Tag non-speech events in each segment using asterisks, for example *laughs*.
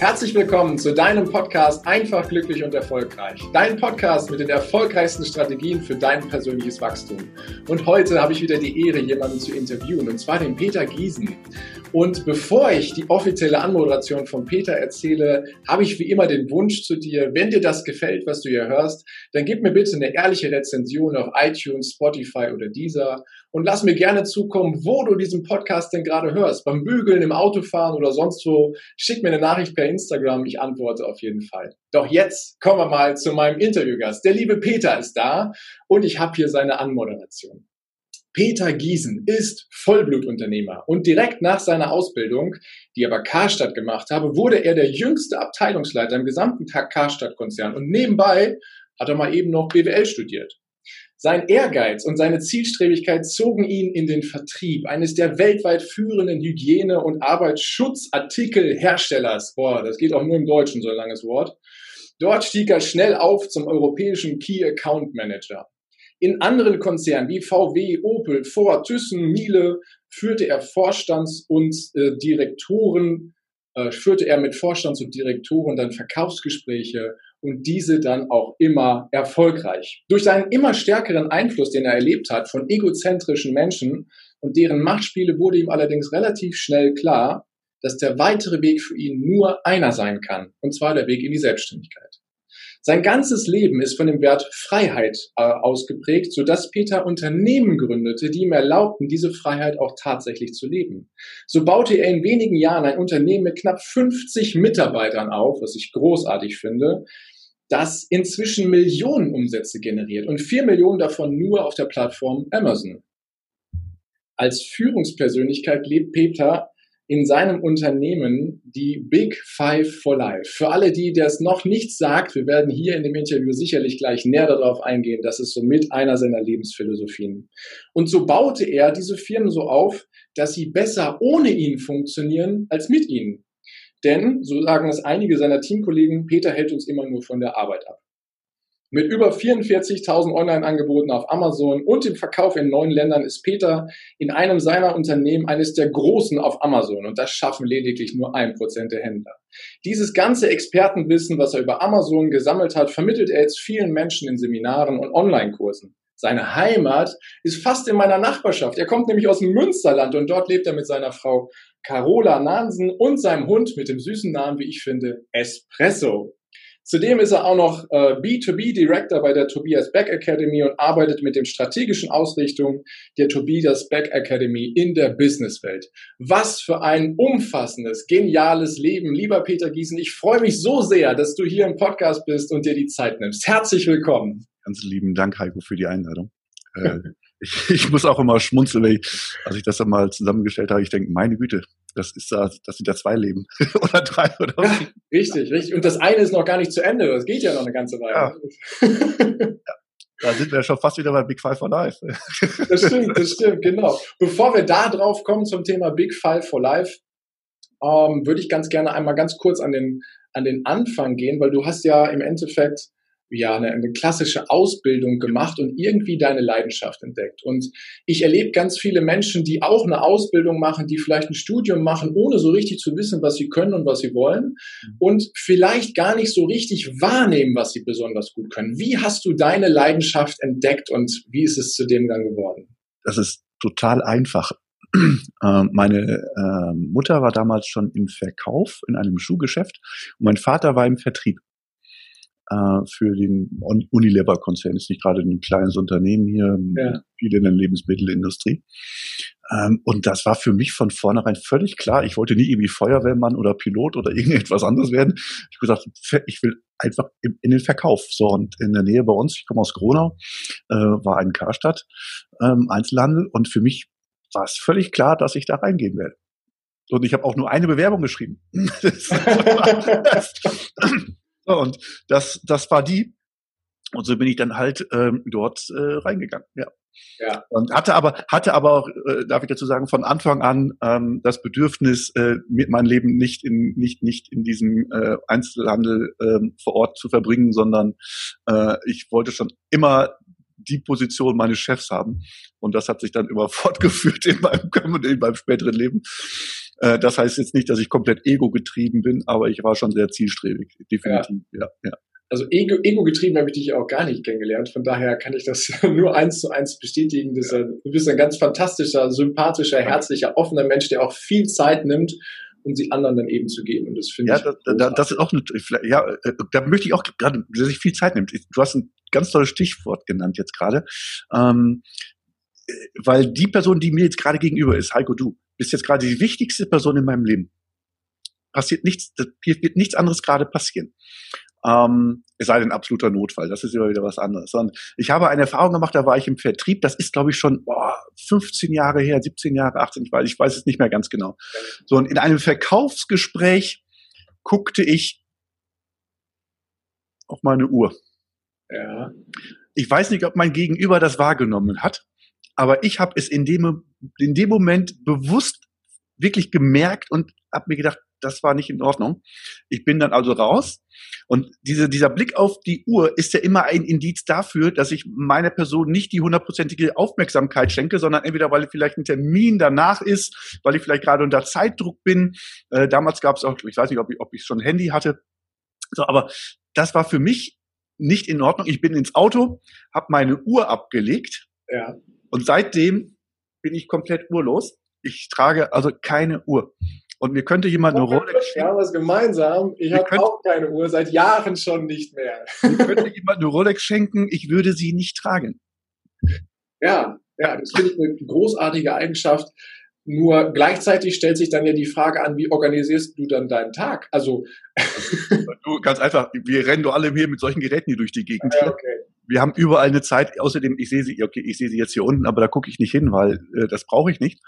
Herzlich willkommen zu deinem Podcast Einfach, glücklich und erfolgreich. Dein Podcast mit den erfolgreichsten Strategien für dein persönliches Wachstum. Und heute habe ich wieder die Ehre, jemanden zu interviewen, und zwar den Peter Giesen. Und bevor ich die offizielle Anmoderation von Peter erzähle, habe ich wie immer den Wunsch zu dir, wenn dir das gefällt, was du hier hörst, dann gib mir bitte eine ehrliche Rezension auf iTunes, Spotify oder Deezer und lass mir gerne zukommen, wo du diesen Podcast denn gerade hörst. Beim Bügeln, im Autofahren oder sonst wo. Schick mir eine Nachricht per Instagram, ich antworte auf jeden Fall. Doch jetzt kommen wir mal zu meinem Interviewgast. Der liebe Peter ist da und ich habe hier seine Anmoderation. Peter Giesen ist Vollblutunternehmer und direkt nach seiner Ausbildung, die er bei Karstadt gemacht habe, wurde er der jüngste Abteilungsleiter im gesamten Karstadt-Konzern und nebenbei hat er mal eben noch BWL studiert. Sein Ehrgeiz und seine Zielstrebigkeit zogen ihn in den Vertrieb eines der weltweit führenden Hygiene- und Arbeitsschutzartikelherstellers. Boah, das geht auch nur im Deutschen, so ein langes Wort. Dort stieg er schnell auf zum europäischen Key Account Manager. In anderen Konzernen wie VW, Opel, Ford, Thyssen, Miele führte er Vorstands- und äh, Direktoren, äh, führte er mit Vorstands- und Direktoren dann Verkaufsgespräche und diese dann auch immer erfolgreich. Durch seinen immer stärkeren Einfluss, den er erlebt hat von egozentrischen Menschen und deren Machtspiele wurde ihm allerdings relativ schnell klar, dass der weitere Weg für ihn nur einer sein kann, und zwar der Weg in die Selbstständigkeit. Sein ganzes Leben ist von dem Wert Freiheit äh, ausgeprägt, sodass Peter Unternehmen gründete, die ihm erlaubten, diese Freiheit auch tatsächlich zu leben. So baute er in wenigen Jahren ein Unternehmen mit knapp 50 Mitarbeitern auf, was ich großartig finde, das inzwischen Millionen Umsätze generiert und vier Millionen davon nur auf der Plattform Amazon. Als Führungspersönlichkeit lebt Peter in seinem Unternehmen die Big Five for Life. Für alle, die das noch nicht sagt, wir werden hier in dem Interview sicherlich gleich näher darauf eingehen, das ist somit einer seiner Lebensphilosophien. Und so baute er diese Firmen so auf, dass sie besser ohne ihn funktionieren als mit ihnen. Denn, so sagen es einige seiner Teamkollegen, Peter hält uns immer nur von der Arbeit ab. Mit über 44.000 Online-Angeboten auf Amazon und dem Verkauf in neun Ländern ist Peter in einem seiner Unternehmen eines der Großen auf Amazon und das schaffen lediglich nur ein Prozent der Händler. Dieses ganze Expertenwissen, was er über Amazon gesammelt hat, vermittelt er jetzt vielen Menschen in Seminaren und Online-Kursen. Seine Heimat ist fast in meiner Nachbarschaft. Er kommt nämlich aus dem Münsterland und dort lebt er mit seiner Frau Carola Nansen und seinem Hund mit dem süßen Namen, wie ich finde, Espresso. Zudem ist er auch noch äh, B2B Director bei der Tobias Beck Academy und arbeitet mit den strategischen Ausrichtungen der Tobias Beck Academy in der Businesswelt. Was für ein umfassendes, geniales Leben, lieber Peter Giesen. Ich freue mich so sehr, dass du hier im Podcast bist und dir die Zeit nimmst. Herzlich willkommen. Ganz lieben Dank, Heiko, für die Einladung. Äh, *laughs* ich, muss auch immer schmunzeln, wenn ich, als ich das dann mal zusammengestellt habe, ich denke, meine Güte, das ist da, das sind ja zwei Leben *laughs* oder drei oder ja, Richtig, richtig. Und das eine ist noch gar nicht zu Ende. Das geht ja noch eine ganze Weile. Ja. *laughs* Da sind wir schon fast wieder bei Big Five for Life. das stimmt, das stimmt, genau. Bevor wir da drauf kommen zum Thema Big Five for Life, ähm, würde ich ganz gerne einmal ganz kurz an den, an den Anfang gehen, weil du hast ja im Endeffekt ja, eine, eine klassische Ausbildung gemacht und irgendwie deine Leidenschaft entdeckt. Und ich erlebe ganz viele Menschen, die auch eine Ausbildung machen, die vielleicht ein Studium machen, ohne so richtig zu wissen, was sie können und was sie wollen mhm. und vielleicht gar nicht so richtig wahrnehmen, was sie besonders gut können. Wie hast du deine Leidenschaft entdeckt und wie ist es zu dem dann geworden? Das ist total einfach. *clears throat* Ähm, meine äh, Mutter war damals schon im Verkauf in einem Schuhgeschäft und mein Vater war im Vertrieb äh, für den Unilever-Konzern. Ist nicht gerade ein kleines Unternehmen hier, ja. viel in der Lebensmittelindustrie. Ähm, und das war für mich von vornherein völlig klar. Ich wollte nie irgendwie Feuerwehrmann oder Pilot oder *laughs* irgendetwas anderes werden. Ich habe gesagt, ich will einfach in, in, den Verkauf. So, und in der Nähe bei uns, ich komme aus Gronau, äh, war ein Karstadt, ähm, Einzelhandel. Und für mich war es völlig klar, dass ich da reingehen werde. Und ich habe auch nur eine Bewerbung geschrieben. *laughs* *laughs* Und das, das war die. Und so bin ich dann halt ähm, dort äh, reingegangen. Ja. Ja. Und hatte aber, hatte aber auch, äh, darf ich dazu sagen, von Anfang an ähm, das Bedürfnis, äh, mit mein Leben nicht in, nicht, nicht in diesem äh, Einzelhandel äh, vor Ort zu verbringen, sondern äh, ich wollte schon immer die Position meines Chefs haben. Und das hat sich dann immer *laughs* fortgeführt in meinem, in meinem späteren Leben. Äh, das heißt jetzt nicht, dass ich komplett ego-getrieben bin, aber ich war schon sehr zielstrebig, definitiv. Ja, ja. ja. Also ego, ego-getrieben habe ich dich auch gar nicht kennengelernt. Von daher kann ich das *laughs* nur eins zu eins bestätigen. Du bist ein ganz fantastischer, sympathischer, herzlicher, offener Mensch, der auch viel Zeit nimmt, um sie anderen dann eben zu geben. Und das finde ja, ich. Da, da, das ist auch eine, ja, äh, da möchte ich auch gerade, dass ich viel Zeit nimmt. Du hast ein ganz tolles Stichwort genannt jetzt gerade. Ähm, äh, weil die Person, die mir jetzt gerade gegenüber ist, Heiko, du, bist jetzt gerade die wichtigste Person in meinem Leben. Passiert nichts, hier wird nichts anderes gerade passieren. Ähm, es sei denn absoluter Notfall, das ist immer wieder was anderes. Und ich habe eine Erfahrung gemacht, da war ich im Vertrieb, das ist glaube ich schon boah, 15 Jahre her, 17 Jahre, 18, ich weiß, ich weiß es nicht mehr ganz genau. So, und in einem Verkaufsgespräch guckte ich auf meine Uhr. Ja. Ich weiß nicht, ob mein Gegenüber das wahrgenommen hat, aber ich habe es in dem, in dem Moment bewusst wirklich gemerkt und habe mir gedacht, das war nicht in Ordnung. Ich bin dann also raus und diese, dieser Blick auf die Uhr ist ja immer ein Indiz dafür, dass ich meiner Person nicht die hundertprozentige Aufmerksamkeit schenke, sondern entweder weil vielleicht ein Termin danach ist, weil ich vielleicht gerade unter Zeitdruck bin. Äh, damals gab es auch, ich weiß nicht, ob ich, ob ich schon ein Handy hatte. So, aber das war für mich nicht in Ordnung. Ich bin ins Auto, habe meine Uhr abgelegt ja. und seitdem bin ich komplett uhrlos. Ich trage also keine Uhr. Und mir könnte jemand eine Rolex schenken. Wir haben was gemeinsam. Ich habe auch keine Uhr, seit Jahren schon nicht mehr. Mir könnte jemand eine Rolex schenken, ich würde sie nicht tragen. Ja, ja, das finde ich eine großartige Eigenschaft. Nur gleichzeitig stellt sich dann ja die Frage an, wie organisierst du dann deinen Tag? Also *laughs* du, ganz einfach, wir rennen doch alle hier mit solchen Geräten hier durch die Gegend. Ja, okay. Wir haben überall eine Zeit. Außerdem, ich sehe sie, okay, ich sehe sie jetzt hier unten, aber da gucke ich nicht hin, weil äh, das brauche ich nicht.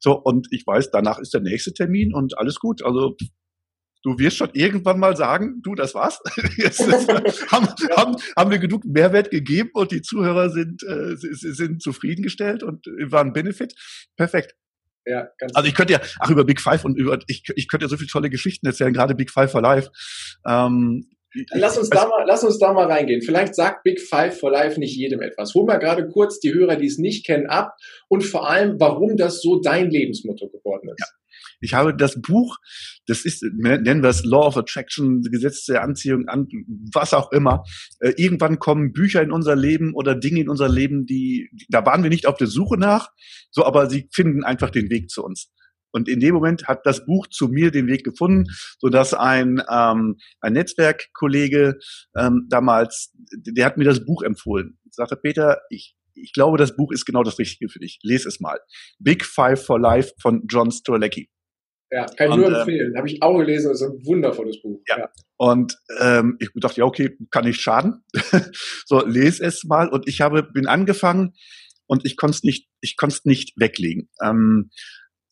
So, und ich weiß, danach ist der nächste Termin und alles gut. Also du wirst schon irgendwann mal sagen, du, das war's. *laughs* Jetzt *laughs* haben, ja. haben, haben wir genug Mehrwert gegeben und die Zuhörer sind, äh, sind zufriedengestellt und waren Benefit. Perfekt. Ja, ganz also ich könnte ja, ach über Big Five und über, ich, ich könnte ja so viele tolle Geschichten erzählen, gerade Big Five for Life. Ähm, Lass uns, da mal, lass uns da mal reingehen. Vielleicht sagt Big Five for Life nicht jedem etwas. Hol mal gerade kurz die Hörer, die es nicht kennen, ab und vor allem, warum das so dein Lebensmotto geworden ist. Ja. Ich habe das Buch, das ist, nennen wir es Law of Attraction, Gesetz der Anziehung, an, was auch immer. Äh, irgendwann kommen Bücher in unser Leben oder Dinge in unser Leben, die, da waren wir nicht auf der Suche nach, so, aber sie finden einfach den Weg zu uns. Und in dem Moment hat das Buch zu mir den Weg gefunden, so dass ein, ähm, ein Netzwerkkollege ähm, damals, der hat mir das Buch empfohlen. Ich sagte, Peter, ich, ich glaube, das Buch ist genau das Richtige für dich. Lies es mal. Big Five for Life von John Strolecki. Ja, kann ich nur ähm, empfehlen. Habe ich auch gelesen, das ist ein wundervolles Buch. Ja. ja. Und ähm, ich dachte, ja, okay, kann nicht schaden. *laughs* so, lese es mal. Und ich habe, bin angefangen und ich konnte es nicht, ich konnte es nicht weglegen. Ähm,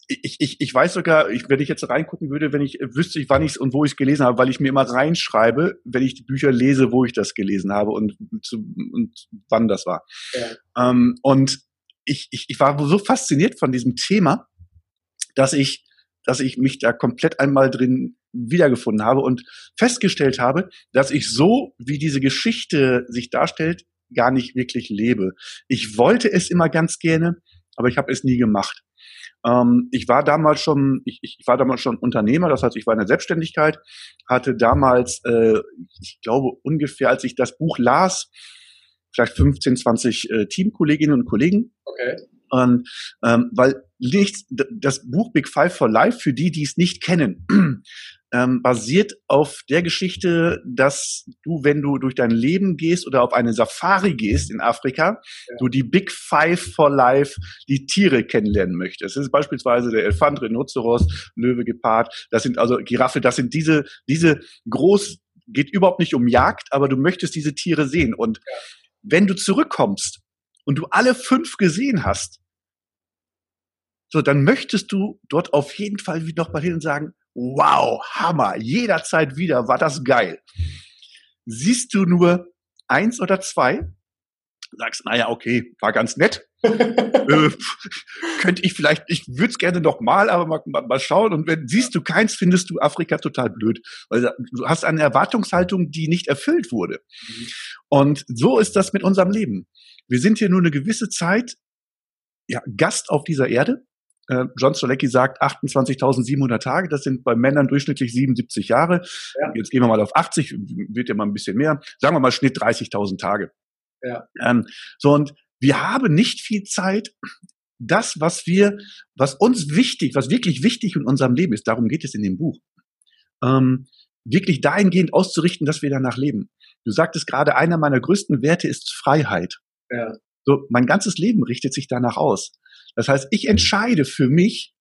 ich, ich, ich weiß sogar, ich, wenn ich jetzt reingucken würde, wenn ich wüsste ich, wann ich es und wo ich es gelesen habe, weil ich mir immer reinschreibe, wenn ich die Bücher lese, wo ich das gelesen habe und, zu, und wann das war. Ja. Ähm, und ich, ich, ich war so fasziniert von diesem Thema, dass ich, dass ich mich da komplett einmal drin wiedergefunden habe und festgestellt habe, dass ich so, wie diese Geschichte sich darstellt, gar nicht wirklich lebe. Ich wollte es immer ganz gerne, aber ich habe es nie gemacht. Ähm, ich war damals schon, ich, ich war damals schon Unternehmer, das heißt, ich war in der Selbstständigkeit, hatte damals, äh, ich glaube ungefähr, als ich das Buch las, vielleicht 15, 20 äh, Teamkolleginnen und Kollegen. Okay. Und ähm, weil nichts, das Buch Big Five for Life, für die, die es nicht kennen, *clears throat* ähm, basiert auf der Geschichte, dass du, wenn du durch dein Leben gehst oder auf eine Safari gehst in Afrika, ja. du die Big Five for Life, die Tiere kennenlernen möchtest. Das ist beispielsweise der Elefant, Rhinoceros, Löwe, Gepard. Das sind also Giraffe. Das sind diese, diese groß, geht überhaupt nicht um Jagd, aber du möchtest diese Tiere sehen. Und ja. wenn du zurückkommst und du alle fünf gesehen hast, so, dann möchtest du dort auf jeden Fall noch mal hin und sagen, wow, Hammer, jederzeit wieder, war das geil. Siehst du nur eins oder zwei, sagst, naja, okay, war ganz nett. *laughs* äh, könnte ich vielleicht, ich würde es gerne noch mal, aber mal, mal, mal, schauen. Und wenn siehst du keins, findest du Afrika total blöd. Weil du hast eine Erwartungshaltung, die nicht erfüllt wurde. Mhm. Und so ist das mit unserem Leben. Wir sind hier nur eine gewisse Zeit ja, Gast auf dieser Erde Äh, John Stolecki sagt 28.700 Tage, das sind bei Männern durchschnittlich 77 Jahre. Ja. Jetzt gehen wir mal auf 80, wird ja mal ein bisschen mehr. Sagen wir mal Schnitt 30.000 Tage. Ja. Ähm, so und wir haben nicht viel Zeit, das, was wir, was uns wichtig, was wirklich wichtig in unserem Leben ist, darum geht es in dem Buch, ähm, wirklich dahingehend auszurichten, dass wir danach leben. Du sagtest gerade, einer meiner größten Werte ist Freiheit. Ja. So, mein ganzes Leben richtet sich danach aus. Das heißt, ich entscheide für mich,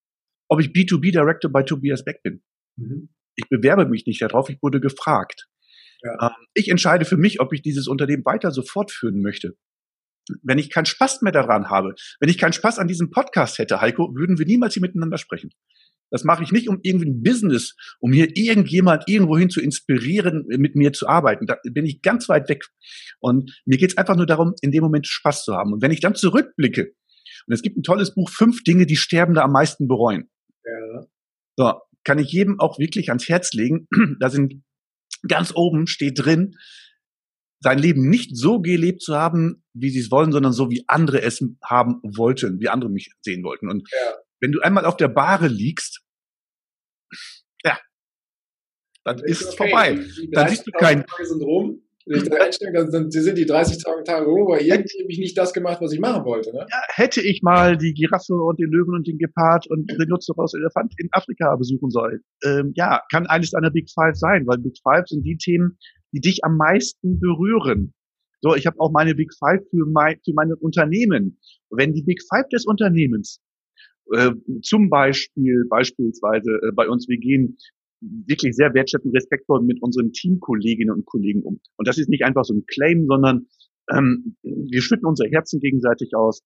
ob ich B2B Director bei Tobias Beck bin. Mhm. Ich bewerbe mich nicht darauf, ich wurde gefragt. Ja. Ähm, ich entscheide für mich, ob ich dieses Unternehmen weiter so fortführen möchte. Wenn ich keinen Spaß mehr daran habe, wenn ich keinen Spaß an diesem Podcast hätte, Heiko, würden wir niemals hier miteinander sprechen. Das mache ich nicht um irgendwie ein Business, um hier irgendjemand irgendwohin zu inspirieren, mit mir zu arbeiten. Da bin ich ganz weit weg. Und mir geht es einfach nur darum, in dem Moment Spaß zu haben. Und wenn ich dann zurückblicke, und es gibt ein tolles Buch, fünf Dinge, die Sterbende am meisten bereuen. Ja. So, kann ich jedem auch wirklich ans Herz legen. *clears throat* Da sind ganz oben steht drin, sein Leben nicht so gelebt zu haben, wie sie es wollen, sondern so, wie andere es haben wollten, wie andere mich sehen wollten. Und ja. wenn du einmal auf der Bahre liegst, ja, dann ist es okay. vorbei. Dann siehst du kein. Sind rum. Wenn ich da einstelle, dann sind, sind die 30 Tage rum, weil irgendwie habe ich nicht das gemacht, was ich machen wollte. Ne? Ja, hätte ich mal die Giraffe und den Löwen und den Gepard und den Rhinoceros Elefant in Afrika besuchen sollen. Ähm, ja, kann eines deiner Big Five sein, weil Big Five sind die Themen, die dich am meisten berühren. So, ich habe auch meine Big Five für mein, für meine Unternehmen. Wenn die Big Five des Unternehmens äh, zum Beispiel, beispielsweise äh, bei uns, wir gehen wirklich sehr wertschätzend, respektvoll mit unseren Teamkolleginnen und Kollegen um. Und das ist nicht einfach so ein Claim, sondern ähm, wir schütten unsere Herzen gegenseitig aus.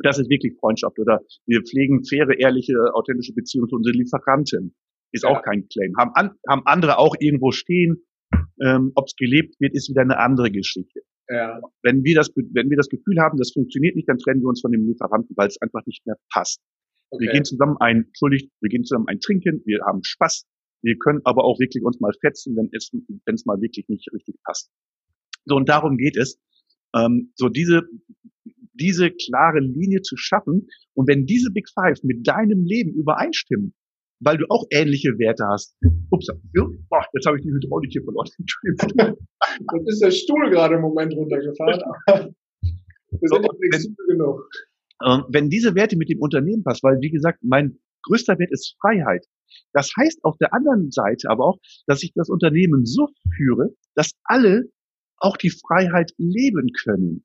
Das ist wirklich Freundschaft. Oder wir pflegen faire, ehrliche, authentische Beziehungen zu unseren Lieferanten. Ist ja. auch kein Claim. Haben, an, haben andere auch irgendwo stehen. Ähm, Ob es gelebt wird, ist wieder eine andere Geschichte. Ja. Wenn wir das, wenn wir das Gefühl haben, das funktioniert nicht, dann trennen wir uns von dem Lieferanten, weil es einfach nicht mehr passt. Okay. Wir gehen zusammen ein, entschuldigt, wir gehen zusammen ein Trinken, wir haben Spaß, wir können aber auch wirklich uns mal fetzen, wenn es, wenn es mal wirklich nicht richtig passt. So, und darum geht es, ähm, so diese, diese klare Linie zu schaffen. Und wenn diese Big Five mit deinem Leben übereinstimmen, weil du auch ähnliche Werte hast. Ups, boah, jetzt habe ich die Hydraulik hier verloren. *laughs* Jetzt ist der Stuhl gerade im Moment runtergefahren. Wir sind so, flexibel genug. Ähm, wenn diese Werte mit dem Unternehmen passen, weil wie gesagt, mein größter Wert ist Freiheit. Das heißt auf der anderen Seite aber auch, dass ich das Unternehmen so führe, dass alle auch die Freiheit leben können.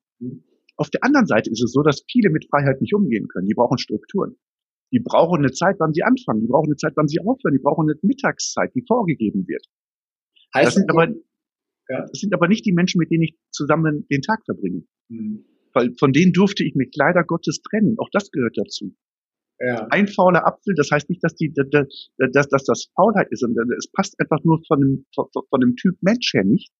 Auf der anderen Seite ist es so, dass viele mit Freiheit nicht umgehen können. Die brauchen Strukturen. Die brauchen eine Zeit, wann sie anfangen. Die brauchen eine Zeit, wann sie aufhören. Die brauchen eine Mittagszeit, die vorgegeben wird. Heißt das, sind aber, ja? das sind aber nicht die Menschen, mit denen ich zusammen den Tag verbringe. Mhm. Weil von denen durfte ich mich leider Gottes trennen. Auch das gehört dazu. Ja. Ein fauler Apfel, das heißt nicht, dass die, dass, dass das Faulheit ist, sondern es passt einfach nur von dem, von, von dem Typ Mensch her nicht,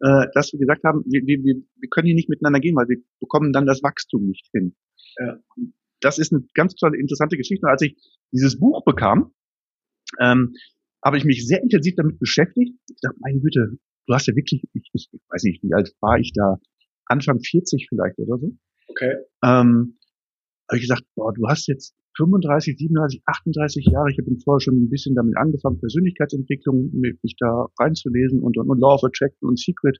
äh, dass wir gesagt haben, wir, wir, wir können hier nicht miteinander gehen, weil wir bekommen dann das Wachstum nicht hin. Ja. Das ist eine ganz tolle, interessante Geschichte. Und als ich dieses Buch bekam, ähm, habe ich mich sehr intensiv damit beschäftigt. Ich dachte, meine Güte, du hast ja wirklich, ich, ich weiß nicht, wie alt war ich da? Anfang 40 vielleicht oder so. Okay. Ähm, habe ich gesagt, boah, du hast jetzt 35, 37, 38 Jahre. Ich habe vorher schon ein bisschen damit angefangen, Persönlichkeitsentwicklung, mich da reinzulesen und, und, und Law of Attraction und Secret.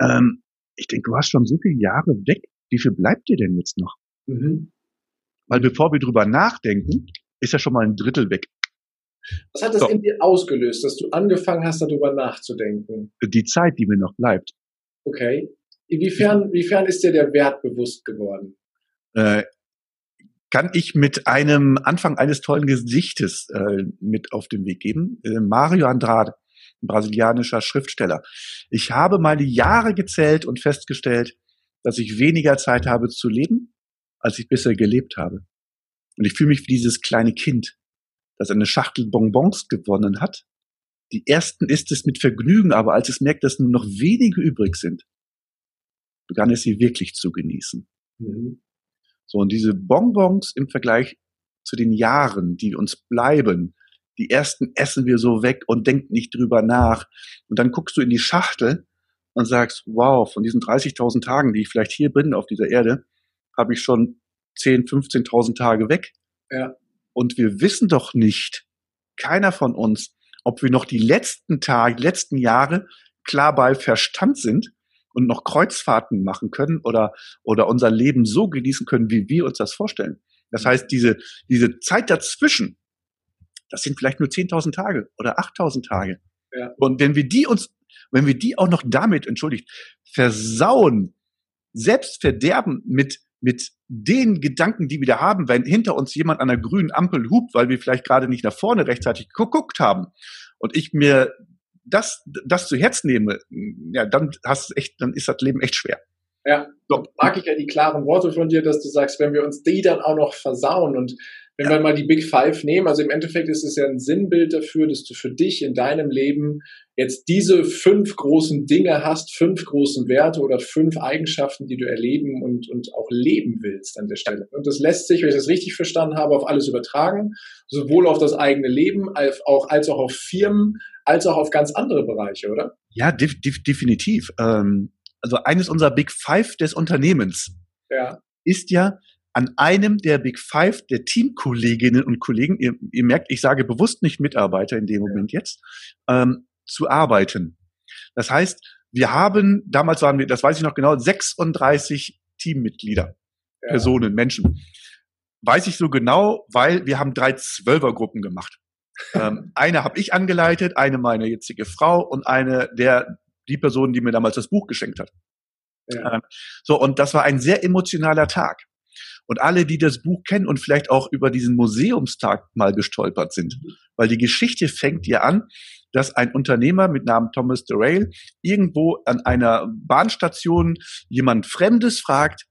Ähm, ich denke, du hast schon so viele Jahre weg. Wie viel bleibt dir denn jetzt noch? Mhm. Weil bevor wir drüber nachdenken, ist ja schon mal ein Drittel weg. Was hat das so. in dir ausgelöst, dass du angefangen hast, darüber nachzudenken? Die Zeit, die mir noch bleibt. Okay. Inwiefern, inwiefern ist dir der Wert bewusst geworden? Äh, kann ich mit einem Anfang eines tollen Gesichtes äh, mit auf den Weg geben. Äh, Mario Andrade, brasilianischer Schriftsteller. Ich habe meine Jahre gezählt und festgestellt, dass ich weniger Zeit habe zu leben, als ich bisher gelebt habe. Und ich fühle mich wie dieses kleine Kind, das eine Schachtel Bonbons gewonnen hat. Die ersten isst es mit Vergnügen, aber als es merkt, dass nur noch wenige übrig sind, begann es sie wirklich zu genießen. Mhm. So, und diese Bonbons im Vergleich zu den Jahren, die uns bleiben, die ersten essen wir so weg und denken nicht drüber nach. Und dann guckst du in die Schachtel und sagst, wow, von diesen 30.000 Tagen, die ich vielleicht hier bin auf dieser Erde, habe ich schon 10, 15.000 Tage weg. Ja. Und wir wissen doch nicht, keiner von uns, ob wir noch die letzten Tage, die letzten Jahre klar bei Verstand sind und noch Kreuzfahrten machen können oder, oder unser Leben so genießen können, wie wir uns das vorstellen. Das heißt, diese, diese Zeit dazwischen, das sind vielleicht nur 10.000 Tage oder 8.000 Tage. Ja. Und wenn wir die uns, wenn wir die auch noch damit, entschuldigt, versauen, selbst verderben mit, mit den Gedanken, die wir da haben, wenn hinter uns jemand an der grünen Ampel hupt, weil wir vielleicht gerade nicht nach vorne rechtzeitig geguckt haben und ich mir das, das zu Herz nehme, ja, dann hast echt, dann ist das Leben echt schwer. Ja, so. mag ich ja die klaren Worte von dir, dass du sagst, wenn wir uns die dann auch noch versauen und wenn ja. wir mal die Big Five nehmen, also im Endeffekt ist es ja ein Sinnbild dafür, dass du für dich in deinem Leben jetzt diese fünf großen Dinge hast, fünf großen Werte oder fünf Eigenschaften, die du erleben und, und auch leben willst an der Stelle. Und das lässt sich, wenn ich das richtig verstanden habe, auf alles übertragen, sowohl auf das eigene Leben als auch, als auch auf Firmen, als auch auf ganz andere Bereiche, oder? Ja, def def definitiv. Ähm, also eines unserer Big Five des Unternehmens ja. ist ja, an einem der Big Five der Teamkolleginnen und Kollegen, ihr, ihr merkt, ich sage bewusst nicht Mitarbeiter in dem Moment jetzt, ähm, zu arbeiten. Das heißt, wir haben, damals waren wir, das weiß ich noch genau, 36 Teammitglieder, ja. Personen, Menschen. Weiß ich so genau, weil wir haben drei Zwölfergruppen gemacht. ähm, *laughs* eine habe ich angeleitet, eine meine jetzige Frau und eine der die Person, die mir damals das Buch geschenkt hat. Ja. Ähm, so und das war ein sehr emotionaler Tag. Und alle, die das Buch kennen und vielleicht auch über diesen Museumstag mal gestolpert sind, weil die Geschichte fängt ja an, dass ein Unternehmer mit Namen Thomas DeRail irgendwo an einer Bahnstation jemand Fremdes fragt,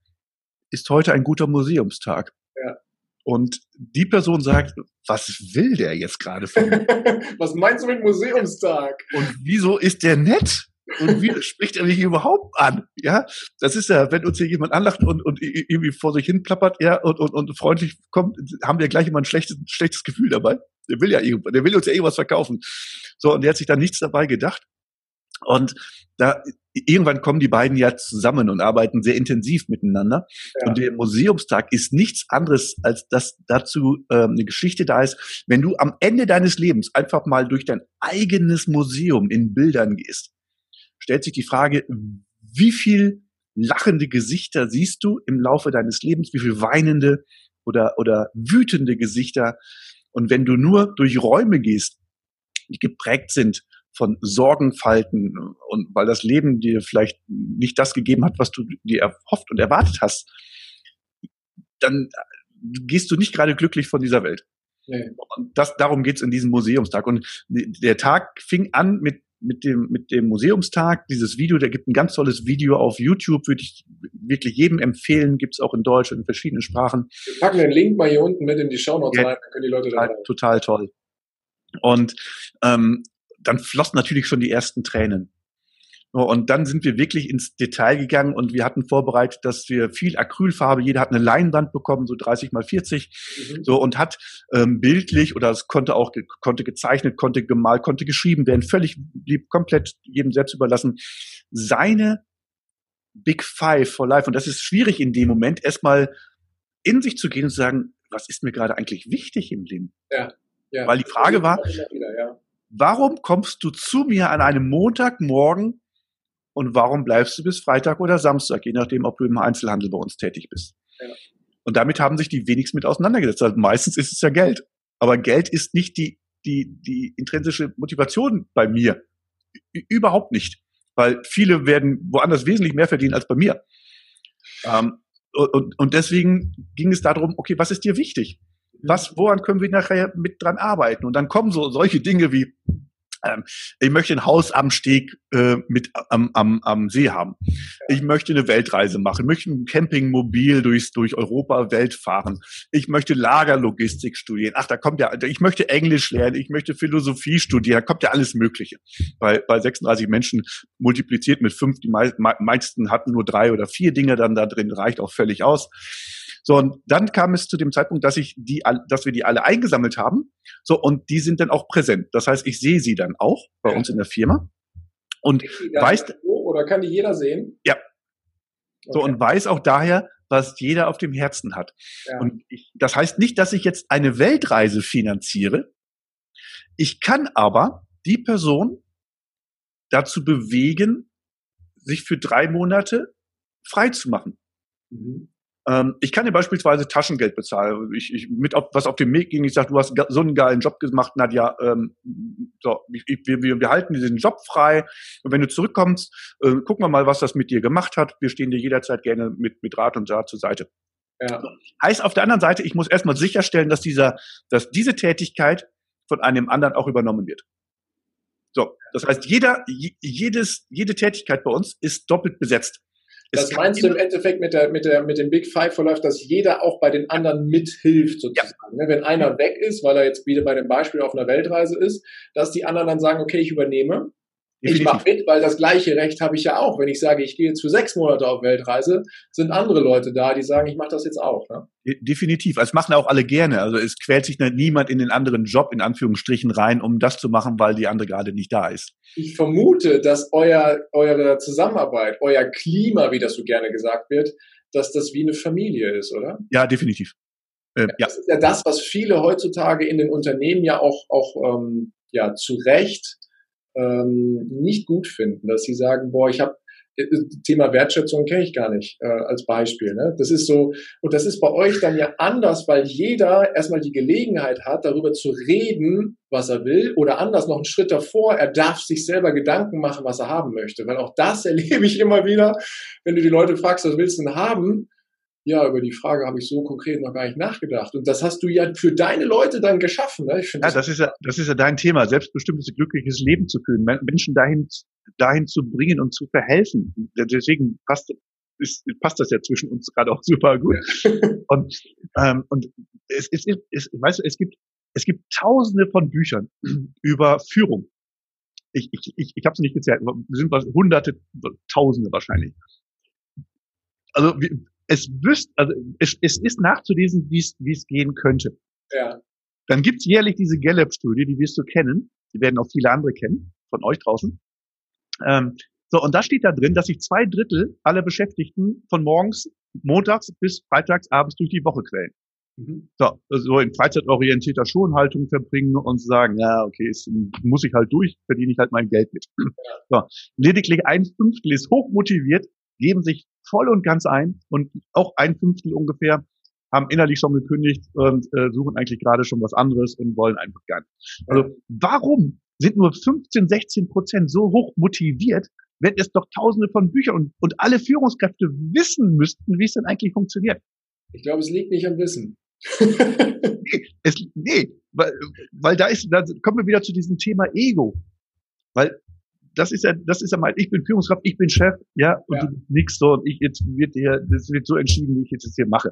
ist heute ein guter Museumstag? Ja. Und die Person sagt, was will der jetzt gerade von mir? *laughs* was meinst du mit Museumstag? Und wieso ist der nett? Und wie spricht er mich überhaupt an? Ja, das ist ja, wenn uns hier jemand anlacht und, und irgendwie vor sich hin plappert, ja, und, und, und freundlich kommt, haben wir gleich immer ein schlechtes, schlechtes Gefühl dabei. Der will ja der will uns ja irgendwas verkaufen. So, und der hat sich da nichts dabei gedacht. Und da irgendwann kommen die beiden ja zusammen und arbeiten sehr intensiv miteinander. Ja. Und der Museumstag ist nichts anderes, als dass dazu ähm, eine Geschichte da ist. Wenn du am Ende deines Lebens einfach mal durch dein eigenes Museum in Bildern gehst, stellt sich die Frage, wie viel lachende Gesichter siehst du im Laufe deines Lebens, wie viel weinende oder, oder wütende Gesichter. Und wenn du nur durch Räume gehst, die geprägt sind von Sorgenfalten und weil das Leben dir vielleicht nicht das gegeben hat, was du dir erhofft und erwartet hast, dann gehst du nicht gerade glücklich von dieser Welt. Nee. Und das, darum geht's in diesem Museumstag. Und der Tag fing an mit mit dem, mit dem Museumstag, dieses Video, der gibt ein ganz tolles Video auf YouTube, würde ich wirklich jedem empfehlen, gibt's auch in Deutsch und in verschiedenen Sprachen. Wir packen den Link mal hier unten mit in die Show Notes ja, rein, dann können die Leute da rein. Total toll. Und ähm, dann flossen natürlich schon die ersten Tränen. Und dann sind wir wirklich ins Detail gegangen und wir hatten vorbereitet, dass wir viel Acrylfarbe, jeder hat eine Leinwand bekommen, so 30 mal 40, mhm. so und hat ähm, bildlich oder es konnte auch konnte gezeichnet, konnte gemalt, konnte geschrieben werden, völlig blieb komplett jedem selbst überlassen. Seine Big Five for Life und das ist schwierig in dem Moment erstmal in sich zu gehen und zu sagen, was ist mir gerade eigentlich wichtig im Leben? Ja, ja. Weil die Frage war, wieder, ja. warum kommst du zu mir an einem Montagmorgen und warum bleibst du bis Freitag oder Samstag, je nachdem, ob du im Einzelhandel bei uns tätig bist. Ja. Und damit haben sich die wenigsten mit auseinandergesetzt. Also meistens ist es ja Geld. Aber Geld ist nicht die, die, die intrinsische Motivation bei mir. Überhaupt nicht. Weil viele werden woanders wesentlich mehr verdienen als bei mir. Ähm, und, und deswegen ging es darum, okay, was ist dir wichtig? Was, woran können wir nachher mit dran arbeiten? Und dann kommen so solche Dinge wie, ich möchte ein Haus am Steg äh, mit am, am, am See haben. Ich möchte eine Weltreise machen. Ich möchte ein Campingmobil durchs, durch Europa Welt fahren. Ich möchte Lagerlogistik studieren. Ach, da kommt ja, ich möchte Englisch lernen. Ich möchte Philosophie studieren. Da kommt ja alles Mögliche. Bei, bei 36 Menschen multipliziert mit fünf. Die meisten hatten nur drei oder vier Dinge dann da drin. Reicht auch völlig aus. So, und dann kam es zu dem Zeitpunkt, dass ich die, dass wir die alle eingesammelt haben. So, und die sind dann auch präsent. Das heißt, ich sehe sie dann auch bei uns in der Firma. Und weiß. Oder kann die jeder sehen? Ja. Okay. So, und weiß auch daher, was jeder auf dem Herzen hat. Ja. Und ich, das heißt nicht, dass ich jetzt eine Weltreise finanziere. Ich kann aber die Person dazu bewegen, sich für drei Monate frei zu machen. Mhm. Ähm, ich kann dir beispielsweise Taschengeld bezahlen. Ich, ich mit auf, was auf dem Weg ging, ich sage, du hast so einen geilen Job gemacht, Nadja. Ähm, so, ich, wir, wir, wir halten diesen Job frei. Und wenn du zurückkommst, äh, gucken wir mal, was das mit dir gemacht hat. Wir stehen dir jederzeit gerne mit, mit Rat und Tat zur Seite. Ja. Heißt auf der anderen Seite, ich muss erstmal sicherstellen, dass dieser, dass diese Tätigkeit von einem anderen auch übernommen wird. So, das heißt, jeder, jedes, jede Tätigkeit bei uns ist doppelt besetzt. Das meinst du im Endeffekt mit, der, mit, der, mit dem Big Five verläuft, dass jeder auch bei den anderen mithilft sozusagen. Ja. Ne? Wenn einer weg ist, weil er jetzt wieder bei dem Beispiel auf einer Weltreise ist, dass die anderen dann sagen, okay, ich übernehme. Definitiv. Ich mache mit, weil das gleiche Recht habe ich ja auch. Wenn ich sage, ich gehe jetzt für sechs Monate auf Weltreise, sind andere Leute da, die sagen, ich mache das jetzt auch. Ne? Definitiv. Also, es machen auch alle gerne. Also es quält sich niemand in den anderen Job in Anführungsstrichen rein, um das zu machen, weil die andere gerade nicht da ist. Ich vermute, dass euer, eure Zusammenarbeit, euer Klima, wie das so gerne gesagt wird, dass das wie eine Familie ist, oder? Ja, definitiv. Äh, ja. Das ist ja das, was viele heutzutage in den Unternehmen ja auch, auch ähm, ja, zu Recht ähm, nicht gut finden, dass sie sagen, boah, ich habe äh, Thema Wertschätzung kenne ich gar nicht äh, als Beispiel. Ne? Das ist so, und das ist bei euch dann ja anders, weil jeder erstmal die Gelegenheit hat, darüber zu reden, was er will, oder anders noch einen Schritt davor, er darf sich selber Gedanken machen, was er haben möchte. Weil auch das *laughs* erlebe ich immer wieder, wenn du die Leute fragst, was willst du denn haben? Ja, über die Frage habe ich so konkret noch gar nicht nachgedacht. Und das hast du ja für deine Leute dann geschaffen. Ne? Ich ja, das, das ist ja, das ist ja dein Thema, selbstbestimmtes, glückliches Leben zu führen, Menschen dahin, dahin zu bringen und zu verhelfen. Deswegen passt, ist, passt das ja zwischen uns gerade auch super gut. und, ähm, und es, es, es, weißt du, es gibt, es gibt tausende von Büchern über Führung. Ich, ich, ich, ich habe es nicht gezählt, sind was, hunderte, tausende wahrscheinlich. Also es wüsst, also es, es ist nachzulesen, wie es wie es gehen könnte. Ja. Dann gibt's jährlich diese Gallup-Studie, die wirst du kennen. Die werden auch viele andere kennen, von euch draußen. Ähm, so, und da steht da drin, dass sich zwei Drittel aller Beschäftigten von morgens, montags bis freitags abends durch die Woche quälen. Mhm. So, so in freizeitorientierter Schonhaltung verbringen und sagen, ja, okay, es muss ich halt durch, verdiene ich halt mein Geld mit. Ja. So, lediglich ein Fünftel ist hochmotiviert, geben sich voll und ganz ein und auch ein Fünftel ungefähr haben innerlich schon gekündigt und äh, suchen eigentlich gerade schon was anderes und wollen einfach gar nicht. Also warum sind nur 15, 16 Prozent so hoch motiviert, wenn es doch tausende von Büchern und, und alle Führungskräfte wissen müssten, wie es denn eigentlich funktioniert? Ich glaube, es liegt nicht am Wissen. *laughs* *laughs* nee, es, nee weil, weil da ist, da kommen wir wieder zu diesem Thema Ego. Weil das ist ja, das ist ja mal, ich bin Führungskraft, ich bin Chef, ja, und ja. nix so, und ich jetzt wird hier, das wird so entschieden, wie ich jetzt das hier mache.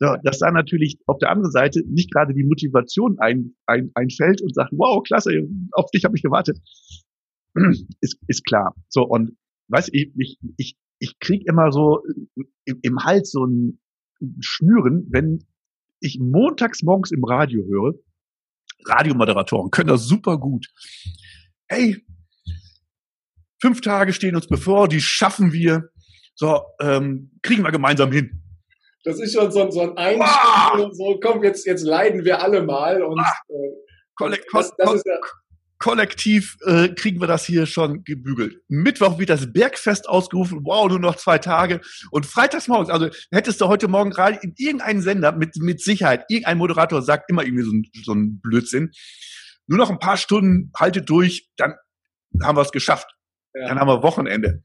So, dass da natürlich auf der anderen Seite nicht gerade die Motivation ein, ein, einfällt und sagt, wow, klasse, auf dich habe ich gewartet, *clears throat* ist, ist klar. So, und weiß ich, ich, ich, ich krieg immer so im, im Hals so ein Schnüren, wenn ich montags morgens im Radio höre, Radiomoderatoren können das super gut. Hey, Fünf Tage stehen uns bevor, die schaffen wir. So, ähm, kriegen wir gemeinsam hin. Das ist schon so, so ein Einstieg. So, komm, jetzt, jetzt leiden wir alle mal. Und, äh, Kollek das, das ist ja kollektiv äh, kriegen wir das hier schon gebügelt. Mittwoch wird das Bergfest ausgerufen. Wow, nur noch zwei Tage. Und freitags morgens, also hättest du heute Morgen gerade in irgendeinen Sender mit, mit Sicherheit, irgendein Moderator sagt immer irgendwie so ein, so ein Blödsinn. Nur noch ein paar Stunden, haltet durch, dann haben wir es geschafft. Ja. Dann haben wir Wochenende.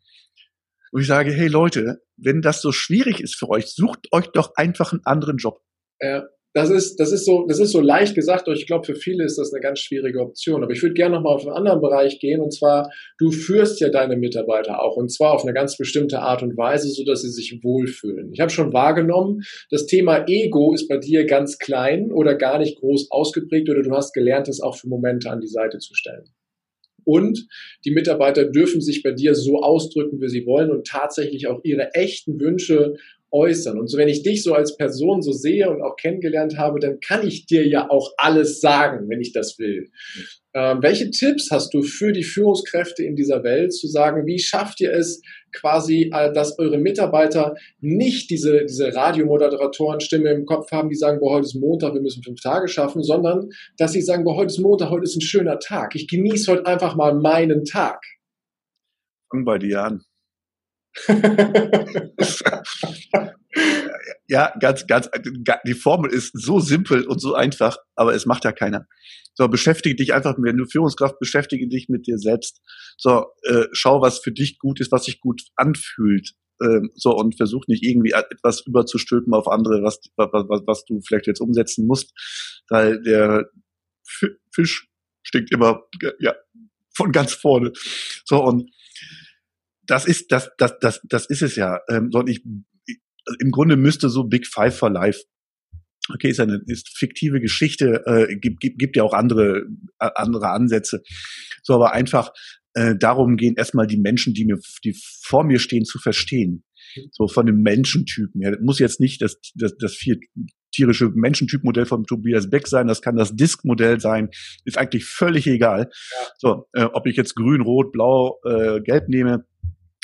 Und ich sage, hey Leute, wenn das so schwierig ist für euch, sucht euch doch einfach einen anderen Job. Ja, das ist, das ist so, das ist so leicht gesagt, aber ich glaube, für viele ist das eine ganz schwierige Option. Aber ich würde gerne nochmal auf einen anderen Bereich gehen, und zwar, du führst ja deine Mitarbeiter auch, und zwar auf eine ganz bestimmte Art und Weise, so dass sie sich wohlfühlen. Ich habe schon wahrgenommen, das Thema Ego ist bei dir ganz klein oder gar nicht groß ausgeprägt, oder du hast gelernt, es auch für Momente an die Seite zu stellen. Und die Mitarbeiter dürfen sich bei dir so ausdrücken, wie sie wollen und tatsächlich auch ihre echten Wünsche äußern. Und so, wenn ich dich so als Person so sehe und auch kennengelernt habe, dann kann ich dir ja auch alles sagen, wenn ich das will. Ähm, welche Tipps hast du für die Führungskräfte in dieser Welt zu sagen, wie schafft ihr es quasi, äh, dass eure Mitarbeiter nicht diese, diese Radiomoderatoren-Stimme im Kopf haben, die sagen, boah, heute ist Montag, wir müssen fünf Tage schaffen, sondern dass sie sagen, boah, heute ist Montag, heute ist ein schöner Tag. Ich genieße heute einfach mal meinen Tag. Fang bei dir an. Ja, ganz, ganz, die Formel ist so simpel und so einfach, aber es macht ja keiner. So, beschäftige dich einfach, wenn du Führungskraft, beschäftige dich mit dir selbst. So, äh, schau, was für dich gut ist, was sich gut anfühlt. Ähm, so, und versuch nicht irgendwie etwas überzustülpen auf andere, was, was, was du vielleicht jetzt umsetzen musst, weil der Fisch stinkt immer, ja, von ganz vorne. So, und das ist, das, das, das, das ist es ja. Ähm, ich, im Grunde müsste so Big Five for Life okay, ist eine ist fiktive Geschichte, äh, gibt, gibt, gibt ja auch andere, äh, andere Ansätze. So, aber einfach äh, darum gehen, erstmal die Menschen, die mir, die vor mir stehen, zu verstehen. So von dem Menschentypen her. Das muss jetzt nicht das, das, das vier tierische Menschentypmodell von Tobias Beck sein, das kann das Disk-Modell sein, ist eigentlich völlig egal. Ja. So, äh, ob ich jetzt grün, rot, blau, äh, gelb nehme,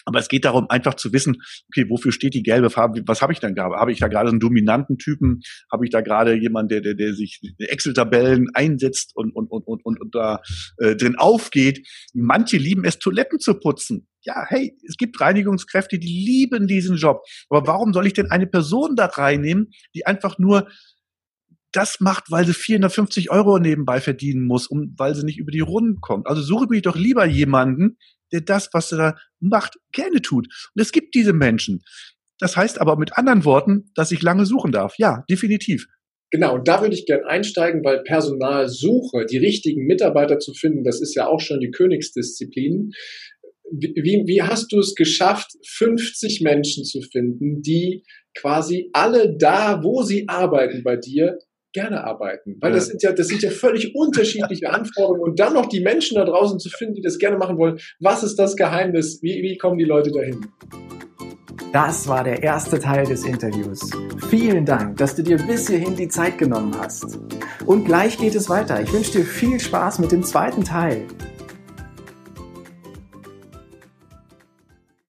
aber es geht darum, einfach zu wissen, okay, wofür steht die gelbe Farbe? Was habe ich denn gerade? Habe ich da gerade einen dominanten Typen? Habe ich da gerade jemanden, der, der, der sich Excel-Tabellen einsetzt und, und, und, und, und, und da äh, drin aufgeht? Manche lieben es, Toiletten zu putzen. Ja, hey, es gibt Reinigungskräfte, die lieben diesen Job. Aber warum soll ich denn eine Person da reinnehmen, die einfach nur das macht, weil sie 450 Euro nebenbei verdienen muss, um, weil sie nicht über die Runden kommt. Also suche mich doch lieber jemanden, der das, was er da macht, gerne tut. Und es gibt diese Menschen. Das heißt aber mit anderen Worten, dass ich lange suchen darf. Ja, definitiv. Genau, und da würde ich gerne einsteigen, weil Personalsuche, die richtigen Mitarbeiter zu finden, das ist ja auch schon die Königsdisziplin. Wie, wie hast du es geschafft, 50 Menschen zu finden, die quasi alle da, wo sie arbeiten bei dir, gerne arbeiten. Weil ja. das sind ja, das sind ja völlig unterschiedliche *laughs* Anforderungen und dann noch die Menschen da draußen zu finden, die das gerne machen wollen. Was ist das Geheimnis? Wie, wie kommen die Leute dahin? Das war der erste Teil des Interviews. Vielen Dank, dass du dir bis hierhin die Zeit genommen hast. Und gleich geht es weiter. Ich wünsche dir viel Spaß mit dem zweiten Teil.